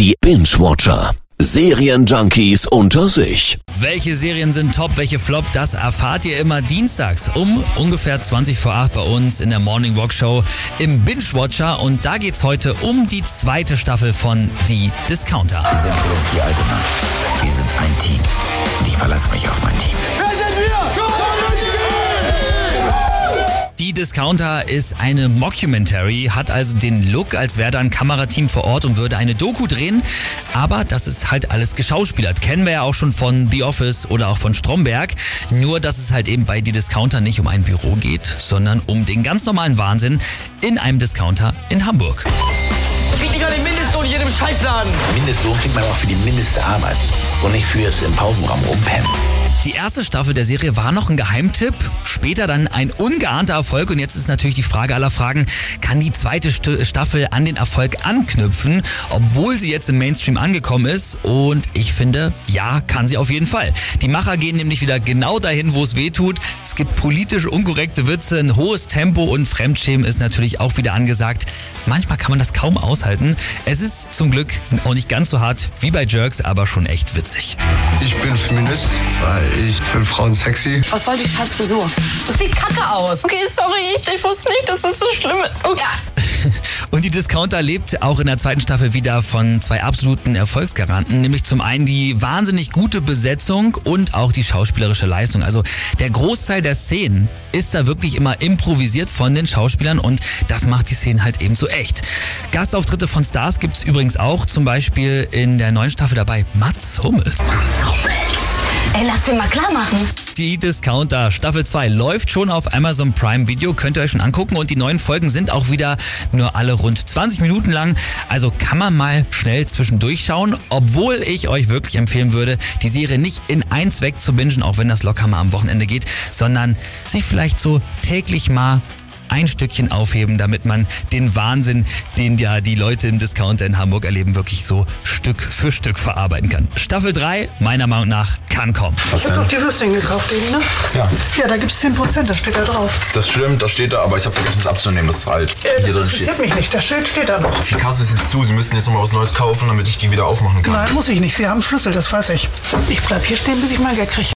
Die Binge-Watcher. Serienjunkies unter sich. Welche Serien sind top, welche flop, das erfahrt ihr immer dienstags um ungefähr 20 vor 8 bei uns in der Morning Walk Show im Binge Watcher und da geht's heute um die zweite Staffel von Die Discounter. Wir sind übrigens die alte Mann. Wir sind ein Team. Und ich verlasse mich auf Die Discounter ist eine Mockumentary, hat also den Look, als wäre da ein Kamerateam vor Ort und würde eine Doku drehen. Aber das ist halt alles geschauspielert. Kennen wir ja auch schon von The Office oder auch von Stromberg. Nur, dass es halt eben bei Die Discounter nicht um ein Büro geht, sondern um den ganz normalen Wahnsinn in einem Discounter in Hamburg. Kriegt nicht mal den Mindestlohn in jedem Scheißladen. Mindestlohn kriegt man auch für die mindeste Arbeit. Und nicht fürs im Pausenraum rumpennen. Die erste Staffel der Serie war noch ein Geheimtipp, später dann ein ungeahnter Erfolg und jetzt ist natürlich die Frage aller Fragen, kann die zweite St Staffel an den Erfolg anknüpfen, obwohl sie jetzt im Mainstream angekommen ist und ich finde, ja, kann sie auf jeden Fall. Die Macher gehen nämlich wieder genau dahin, wo es weh tut. Es gibt politisch unkorrekte Witze, ein hohes Tempo und Fremdschämen ist natürlich auch wieder angesagt. Manchmal kann man das kaum aushalten. Es ist zum Glück auch nicht ganz so hart wie bei Jerks, aber schon echt witzig. Ich bin Feminist, weil ich finde Frauen sexy. Was soll die scheiß Frisur? Das sieht kacke aus. Okay, sorry, ich wusste nicht, dass das so schlimm ist. Okay. Und die Discounter lebt auch in der zweiten Staffel wieder von zwei absoluten Erfolgsgaranten, nämlich zum einen die wahnsinnig gute Besetzung und auch die schauspielerische Leistung. Also der Großteil der Szenen ist da wirklich immer improvisiert von den Schauspielern und das macht die Szenen halt eben so echt. Gastauftritte von Stars gibt's übrigens auch, zum Beispiel in der neuen Staffel dabei Mats Hummels. Ey, lass den mal klar machen. Die Discounter Staffel 2 läuft schon auf Amazon Prime Video, könnt ihr euch schon angucken. Und die neuen Folgen sind auch wieder nur alle rund 20 Minuten lang, also kann man mal schnell zwischendurch schauen, obwohl ich euch wirklich empfehlen würde, die Serie nicht in eins weg zu bingen, auch wenn das locker mal am Wochenende geht, sondern sich vielleicht so täglich mal ein Stückchen aufheben, damit man den Wahnsinn, den ja die Leute im Discounter in Hamburg erleben, wirklich so Stück für Stück verarbeiten kann. Staffel 3, meiner Meinung nach, kann kommen. Was Ich hab denn? doch die Würstchen gekauft eben, ne? Ja, Ja, da gibt's 10%, das steht da drauf. das stimmt, das steht da, aber ich habe vergessen es abzunehmen, das ist halt Äh, hier das drin steht. interessiert mich nicht, das Schild steht da noch. Die Kasse ist jetzt zu, Sie müssen jetzt noch mal was Neues kaufen, damit ich die wieder aufmachen kann. Nein, muss ich nicht, Sie haben Schlüssel, das weiß ich. Ich bleib hier stehen, bis ich mein Geld kriege.